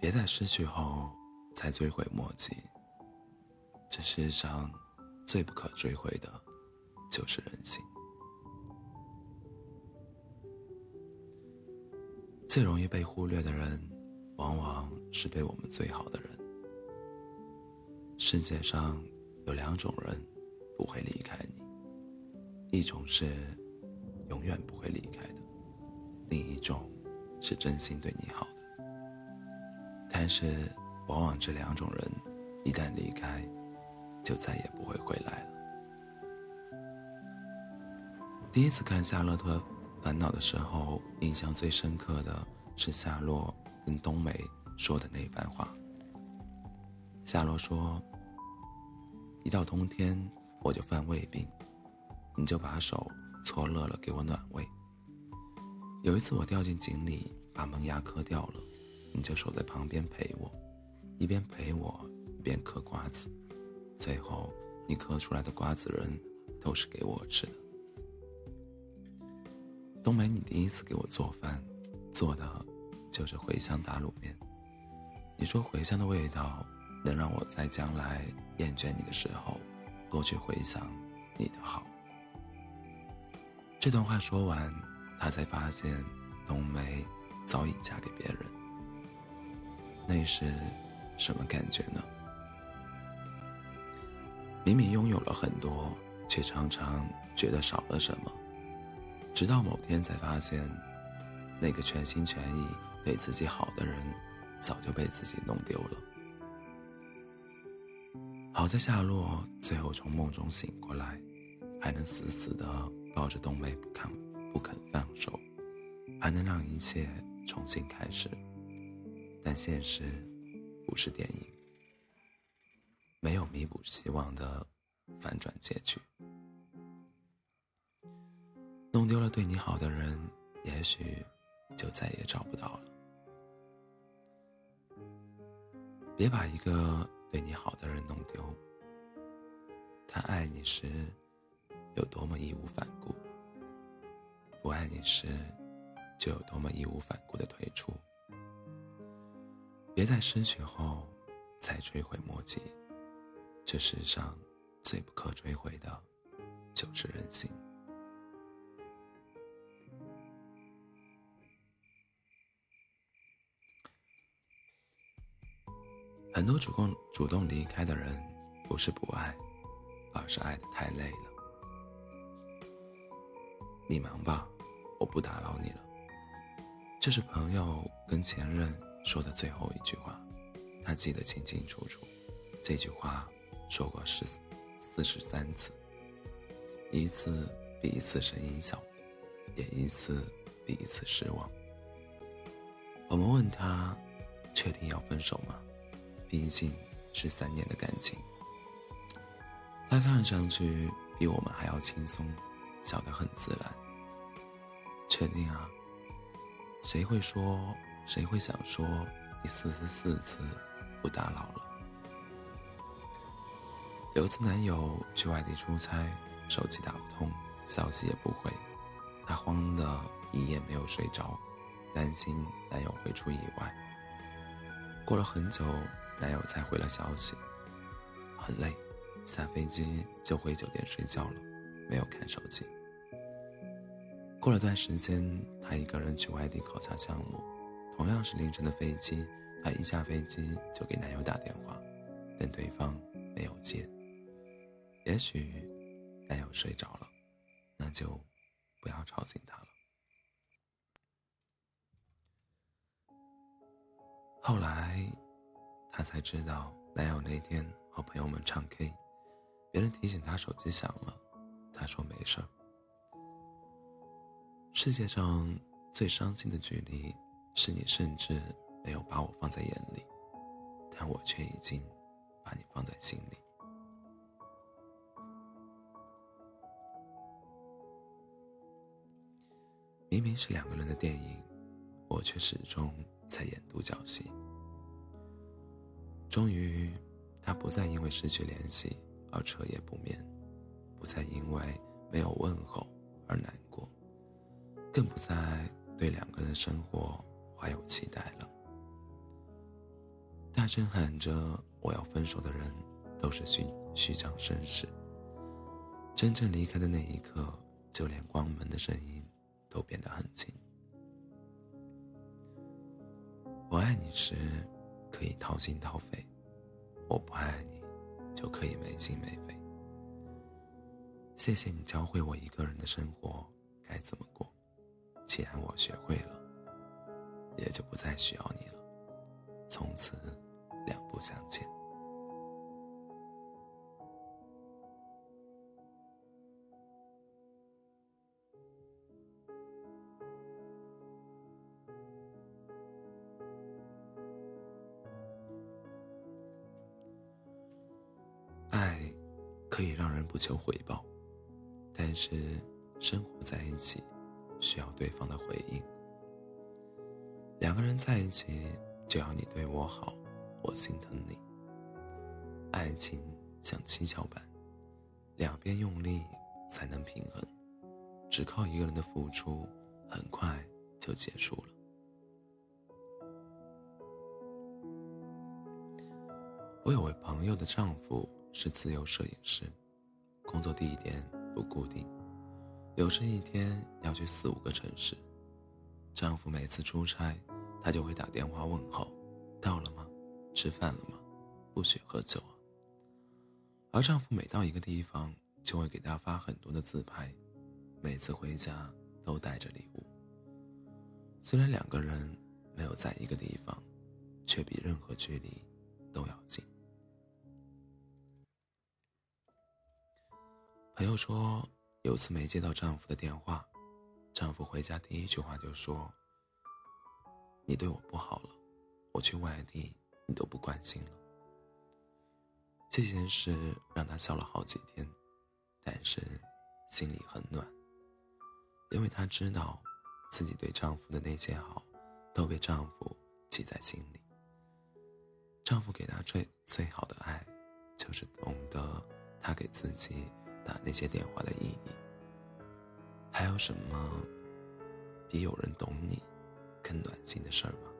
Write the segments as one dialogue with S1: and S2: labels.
S1: 别在失去后才追悔莫及。这世上最不可追回的，就是人性。最容易被忽略的人，往往是对我们最好的人。世界上有两种人不会离开你，一种是永远不会离开的，另一种是真心对你好的。但是，往往这两种人一旦离开，就再也不会回来了。第一次看《夏洛特烦恼》的时候，印象最深刻的是夏洛跟冬梅说的那番话。夏洛说：“一到冬天我就犯胃病，你就把手搓热了给我暖胃。有一次我掉进井里，把门牙磕掉了。”你就守在旁边陪我，一边陪我一边嗑瓜子，最后你嗑出来的瓜子仁都是给我吃的。冬梅，你第一次给我做饭，做的就是茴香打卤面。你说茴香的味道能让我在将来厌倦你的时候，多去回想你的好。这段话说完，他才发现冬梅早已嫁给别人。那是什么感觉呢？明明拥有了很多，却常常觉得少了什么。直到某天才发现，那个全心全意对自己好的人，早就被自己弄丢了。好在夏洛最后从梦中醒过来，还能死死的抱着冬梅不肯不肯放手，还能让一切重新开始。但现实不是电影，没有弥补希望的反转结局。弄丢了对你好的人，也许就再也找不到了。别把一个对你好的人弄丢。他爱你时有多么义无反顾，不爱你时就有多么义无反顾的退出。别在失去后才追悔莫及，这世上最不可追悔的，就是人心。很多主动主动离开的人，不是不爱，而是爱的太累了。你忙吧，我不打扰你了。这是朋友跟前任。说的最后一句话，他记得清清楚楚。这句话说过十四十三次，一次比一次声音小，也一次比一次失望。我们问他，确定要分手吗？毕竟是三年的感情。他看上去比我们还要轻松，笑得很自然。确定啊？谁会说？谁会想说第四十四次不打扰了？有次男友去外地出差，手机打不通，消息也不回，她慌得一夜没有睡着，担心男友会出意外。过了很久，男友才回了消息，很累，下飞机就回酒店睡觉了，没有看手机。过了段时间，他一个人去外地考察项目。同样是凌晨的飞机，她一下飞机就给男友打电话，但对方没有接。也许男友睡着了，那就不要吵醒他了。后来，她才知道男友那天和朋友们唱 K，别人提醒他手机响了，他说没事儿。世界上最伤心的距离。是你甚至没有把我放在眼里，但我却已经把你放在心里。明明是两个人的电影，我却始终在演独角戏。终于，他不再因为失去联系而彻夜不眠，不再因为没有问候而难过，更不再对两个人生活。怀有期待了。大声喊着我要分手的人，都是虚虚张声势。真正离开的那一刻，就连关门的声音都变得很轻。我爱你时，可以掏心掏肺；我不爱你，就可以没心没肺。谢谢你教会我一个人的生活该怎么过。既然我学会了，也就不再需要你了。从此，两不相欠。爱可以让人不求回报，但是生活在一起需要对方的回应。两个人在一起，就要你对我好，我心疼你。爱情像七巧板，两边用力才能平衡，只靠一个人的付出，很快就结束了。我有位朋友的丈夫是自由摄影师，工作地点不固定，有时一天要去四五个城市。丈夫每次出差，她就会打电话问候：“到了吗？吃饭了吗？不许喝酒啊。”而丈夫每到一个地方，就会给她发很多的自拍，每次回家都带着礼物。虽然两个人没有在一个地方，却比任何距离都要近。朋友说，有次没接到丈夫的电话，丈夫回家第一句话就说：“你对我不好了，我去外地你都不关心了。”这件事让她笑了好几天，但是心里很暖，因为她知道自己对丈夫的那些好都被丈夫记在心里。丈夫给她最最好的爱，就是懂得她给自己。打那些电话的意义，还有什么比有人懂你更暖心的事儿吗？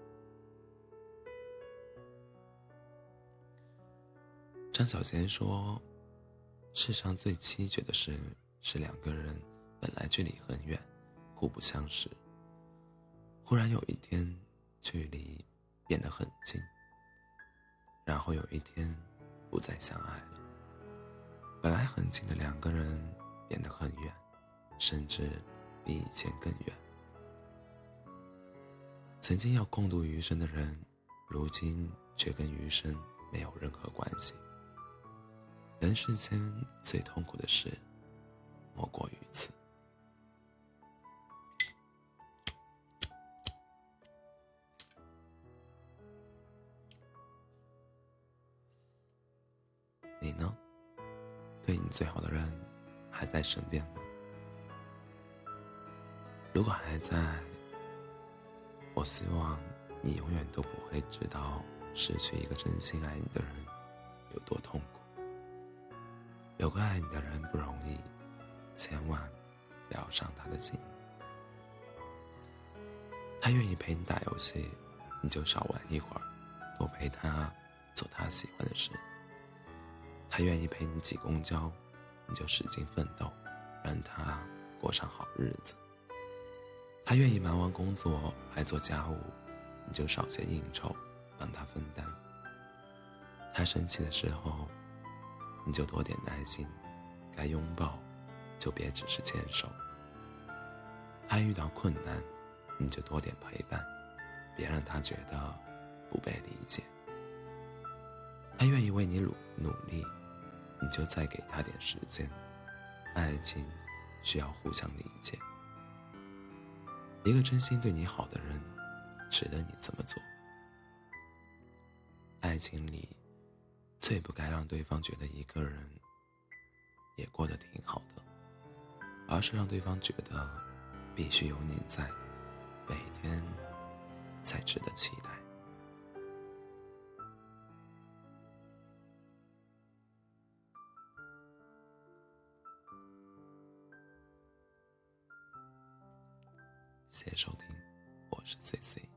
S1: 张小娴说：“世上最凄绝的事，是两个人本来距离很远，互不相识，忽然有一天距离变得很近，然后有一天不再相爱了。”本来很近的两个人变得很远，甚至比以前更远。曾经要共度余生的人，如今却跟余生没有任何关系。人世间最痛苦的事，莫过于此。你呢？对你最好的人还在身边吗？如果还在，我希望你永远都不会知道失去一个真心爱你的人有多痛苦。有个爱你的人不容易，千万不要伤他的心。他愿意陪你打游戏，你就少玩一会儿，多陪他做他喜欢的事。他愿意陪你挤公交，你就使劲奋斗，让他过上好日子。他愿意忙完工作还做家务，你就少些应酬，帮他分担。他生气的时候，你就多点耐心，该拥抱就别只是牵手。他遇到困难，你就多点陪伴，别让他觉得不被理解。他愿意为你努努力。你就再给他点时间，爱情需要互相理解。一个真心对你好的人，值得你这么做。爱情里，最不该让对方觉得一个人也过得挺好的，而是让对方觉得必须有你在，每天才值得期待。谢谢收听，我是 C C。